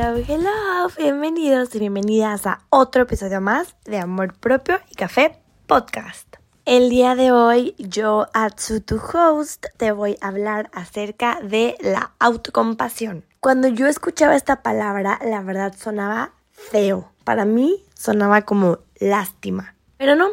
Hello, hello, bienvenidos y bienvenidas a otro episodio más de Amor Propio y Café Podcast. El día de hoy yo, Atsu, host, te voy a hablar acerca de la autocompasión. Cuando yo escuchaba esta palabra, la verdad sonaba feo. Para mí sonaba como lástima. Pero no,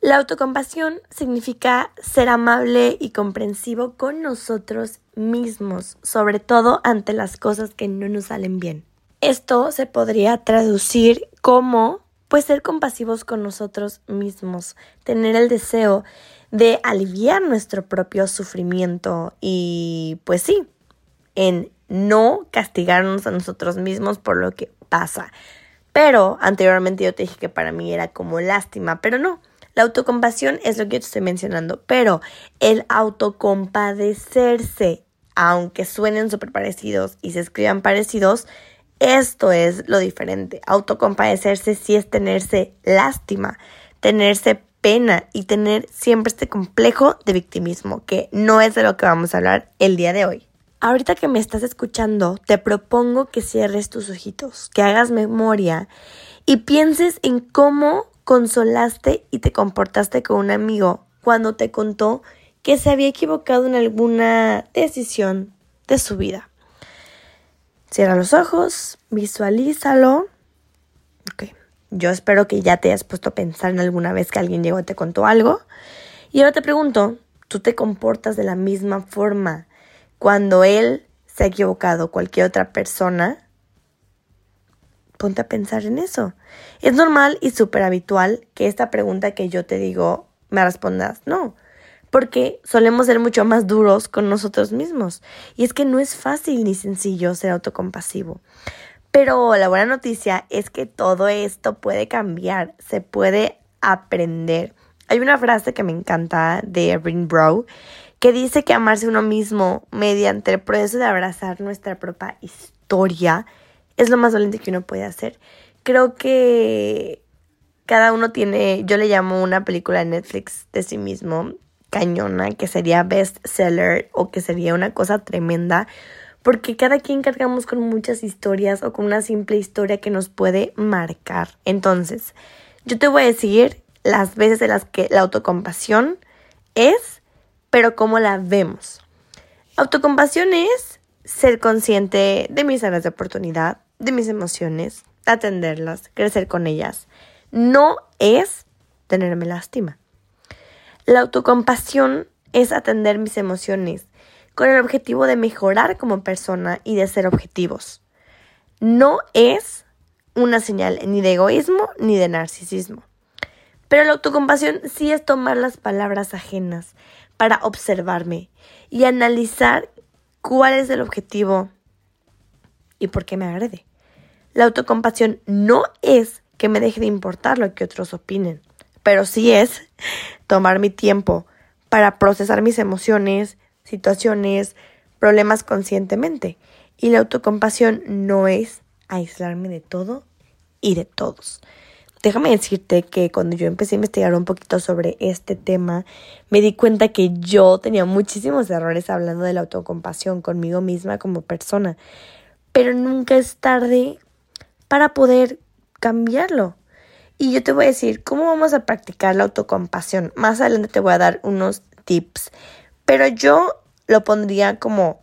la autocompasión significa ser amable y comprensivo con nosotros mismos, sobre todo ante las cosas que no nos salen bien. Esto se podría traducir como pues ser compasivos con nosotros mismos, tener el deseo de aliviar nuestro propio sufrimiento y pues sí, en no castigarnos a nosotros mismos por lo que pasa. Pero anteriormente yo te dije que para mí era como lástima, pero no. La autocompasión es lo que yo te estoy mencionando, pero el autocompadecerse, aunque suenen súper parecidos y se escriban parecidos, esto es lo diferente. Autocompadecerse sí es tenerse lástima, tenerse pena y tener siempre este complejo de victimismo, que no es de lo que vamos a hablar el día de hoy. Ahorita que me estás escuchando, te propongo que cierres tus ojitos, que hagas memoria y pienses en cómo consolaste y te comportaste con un amigo cuando te contó que se había equivocado en alguna decisión de su vida. Cierra los ojos, visualízalo. Ok, yo espero que ya te hayas puesto a pensar en alguna vez que alguien llegó y te contó algo. Y ahora te pregunto, ¿tú te comportas de la misma forma cuando él se ha equivocado, cualquier otra persona? ponte a pensar en eso. Es normal y súper habitual que esta pregunta que yo te digo me respondas no, porque solemos ser mucho más duros con nosotros mismos. Y es que no es fácil ni sencillo ser autocompasivo. Pero la buena noticia es que todo esto puede cambiar, se puede aprender. Hay una frase que me encanta de Erin Bro que dice que amarse uno mismo mediante el proceso de abrazar nuestra propia historia es lo más valiente que uno puede hacer. Creo que cada uno tiene, yo le llamo una película de Netflix de sí mismo, cañona, que sería best seller o que sería una cosa tremenda, porque cada quien cargamos con muchas historias o con una simple historia que nos puede marcar. Entonces, yo te voy a decir las veces en las que la autocompasión es, pero cómo la vemos. Autocompasión es ser consciente de mis áreas de oportunidad, de mis emociones, atenderlas, crecer con ellas. No es tenerme lástima. La autocompasión es atender mis emociones con el objetivo de mejorar como persona y de ser objetivos. No es una señal ni de egoísmo ni de narcisismo. Pero la autocompasión sí es tomar las palabras ajenas para observarme y analizar cuál es el objetivo y por qué me agrede. La autocompasión no es que me deje de importar lo que otros opinen, pero sí es tomar mi tiempo para procesar mis emociones, situaciones, problemas conscientemente. Y la autocompasión no es aislarme de todo y de todos. Déjame decirte que cuando yo empecé a investigar un poquito sobre este tema, me di cuenta que yo tenía muchísimos errores hablando de la autocompasión conmigo misma como persona. Pero nunca es tarde para poder cambiarlo. Y yo te voy a decir cómo vamos a practicar la autocompasión. Más adelante te voy a dar unos tips. Pero yo lo pondría como,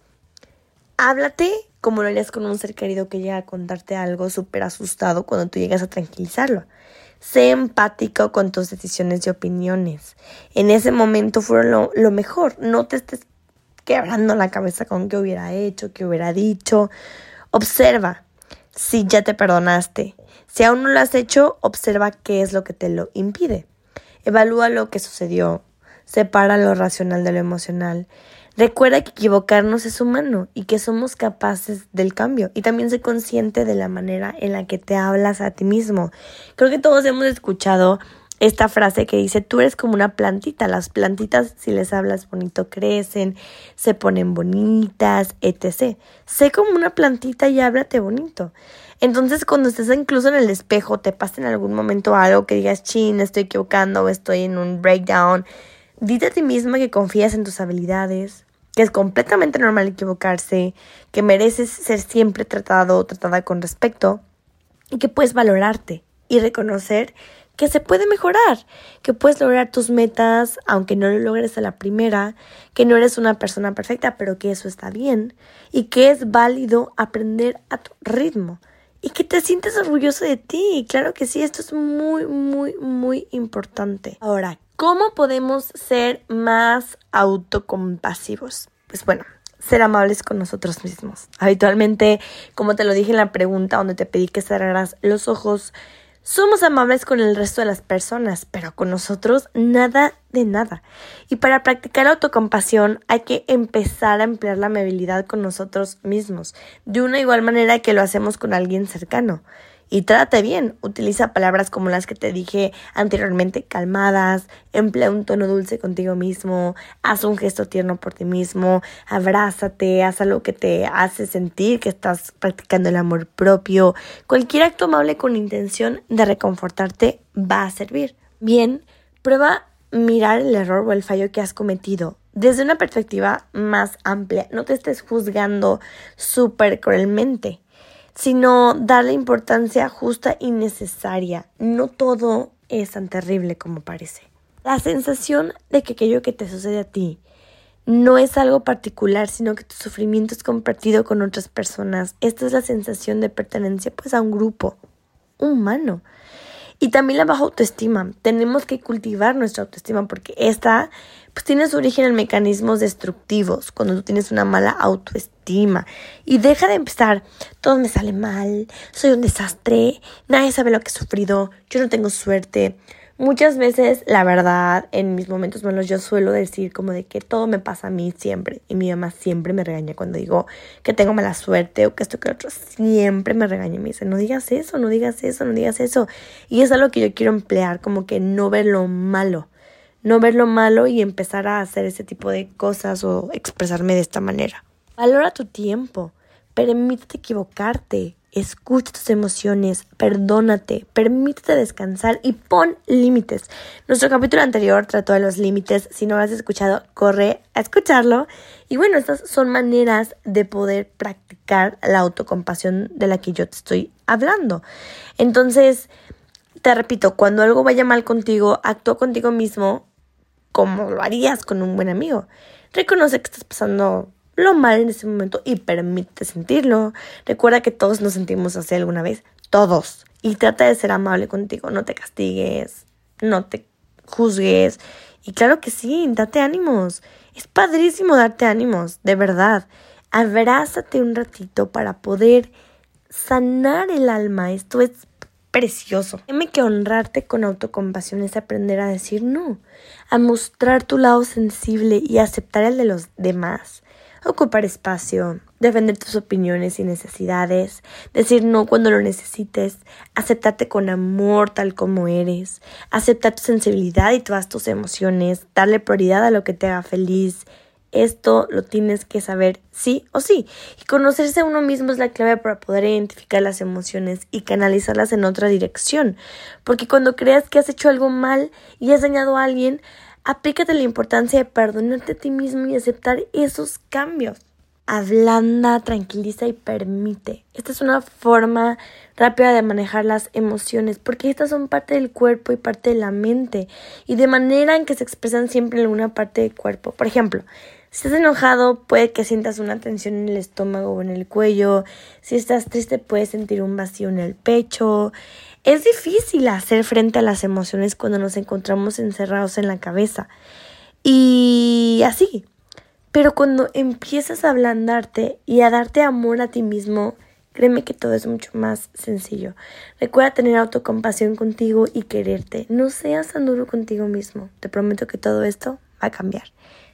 háblate como lo harías con un ser querido que llega a contarte algo súper asustado cuando tú llegas a tranquilizarlo. Sé empático con tus decisiones y opiniones. En ese momento fueron lo, mejor. No te estés quebrando la cabeza con qué hubiera hecho, qué hubiera dicho. Observa si ya te perdonaste. Si aún no lo has hecho, observa qué es lo que te lo impide. Evalúa lo que sucedió. Separa lo racional de lo emocional. Recuerda que equivocarnos es humano y que somos capaces del cambio. Y también sé consciente de la manera en la que te hablas a ti mismo. Creo que todos hemos escuchado esta frase que dice, tú eres como una plantita, las plantitas si les hablas bonito crecen, se ponen bonitas, etc. Sé como una plantita y háblate bonito. Entonces cuando estés incluso en el espejo, te pasa en algún momento algo que digas, chin, estoy equivocando estoy en un breakdown, dite a ti misma que confías en tus habilidades, que es completamente normal equivocarse, que mereces ser siempre tratado o tratada con respeto y que puedes valorarte y reconocer que se puede mejorar, que puedes lograr tus metas aunque no lo logres a la primera, que no eres una persona perfecta, pero que eso está bien y que es válido aprender a tu ritmo y que te sientes orgulloso de ti. Claro que sí, esto es muy, muy, muy importante. Ahora, ¿cómo podemos ser más autocompasivos? Pues bueno, ser amables con nosotros mismos. Habitualmente, como te lo dije en la pregunta donde te pedí que cerraras los ojos, somos amables con el resto de las personas, pero con nosotros nada de nada. Y para practicar autocompasión hay que empezar a emplear la amabilidad con nosotros mismos, de una igual manera que lo hacemos con alguien cercano y trate bien. Utiliza palabras como las que te dije anteriormente, calmadas, emplea un tono dulce contigo mismo, haz un gesto tierno por ti mismo, abrázate, haz algo que te hace sentir que estás practicando el amor propio. Cualquier acto amable con intención de reconfortarte va a servir. Bien, prueba mirar el error o el fallo que has cometido desde una perspectiva más amplia. No te estés juzgando súper cruelmente sino darle importancia justa y necesaria. No todo es tan terrible como parece. La sensación de que aquello que te sucede a ti no es algo particular, sino que tu sufrimiento es compartido con otras personas. Esta es la sensación de pertenencia pues a un grupo humano. Y también la baja autoestima. Tenemos que cultivar nuestra autoestima porque esta pues tiene su origen en mecanismos destructivos, cuando tú tienes una mala autoestima. Y deja de empezar, todo me sale mal, soy un desastre, nadie sabe lo que he sufrido, yo no tengo suerte. Muchas veces, la verdad, en mis momentos malos yo suelo decir como de que todo me pasa a mí siempre. Y mi mamá siempre me regaña cuando digo que tengo mala suerte o que esto que otro. Siempre me regaña y me dice, no digas eso, no digas eso, no digas eso. Y es algo que yo quiero emplear, como que no ver lo malo. No ver lo malo y empezar a hacer ese tipo de cosas o expresarme de esta manera. Valora tu tiempo. Permítete equivocarte. Escucha tus emociones, perdónate, permítete descansar y pon límites. Nuestro capítulo anterior trató de los límites. Si no lo has escuchado, corre a escucharlo. Y bueno, estas son maneras de poder practicar la autocompasión de la que yo te estoy hablando. Entonces, te repito, cuando algo vaya mal contigo, actúa contigo mismo como lo harías con un buen amigo. Reconoce que estás pasando lo mal en ese momento y permite sentirlo. Recuerda que todos nos sentimos así alguna vez, todos. Y trata de ser amable contigo, no te castigues, no te juzgues. Y claro que sí, date ánimos. Es padrísimo darte ánimos, de verdad. Abrázate un ratito para poder sanar el alma. Esto es precioso. Dime que honrarte con autocompasión es aprender a decir no, a mostrar tu lado sensible y aceptar el de los demás ocupar espacio, defender tus opiniones y necesidades, decir no cuando lo necesites, aceptarte con amor tal como eres, aceptar tu sensibilidad y todas tus emociones, darle prioridad a lo que te haga feliz. Esto lo tienes que saber sí o sí. Y conocerse a uno mismo es la clave para poder identificar las emociones y canalizarlas en otra dirección. Porque cuando creas que has hecho algo mal y has dañado a alguien, Aplícate la importancia de perdonarte a ti mismo y aceptar esos cambios. Ablanda, tranquiliza y permite. Esta es una forma rápida de manejar las emociones, porque estas son parte del cuerpo y parte de la mente, y de manera en que se expresan siempre en alguna parte del cuerpo. Por ejemplo, si estás enojado, puede que sientas una tensión en el estómago o en el cuello. Si estás triste, puedes sentir un vacío en el pecho. Es difícil hacer frente a las emociones cuando nos encontramos encerrados en la cabeza. Y así. Pero cuando empiezas a ablandarte y a darte amor a ti mismo, créeme que todo es mucho más sencillo. Recuerda tener autocompasión contigo y quererte. No seas tan duro contigo mismo. Te prometo que todo esto va a cambiar.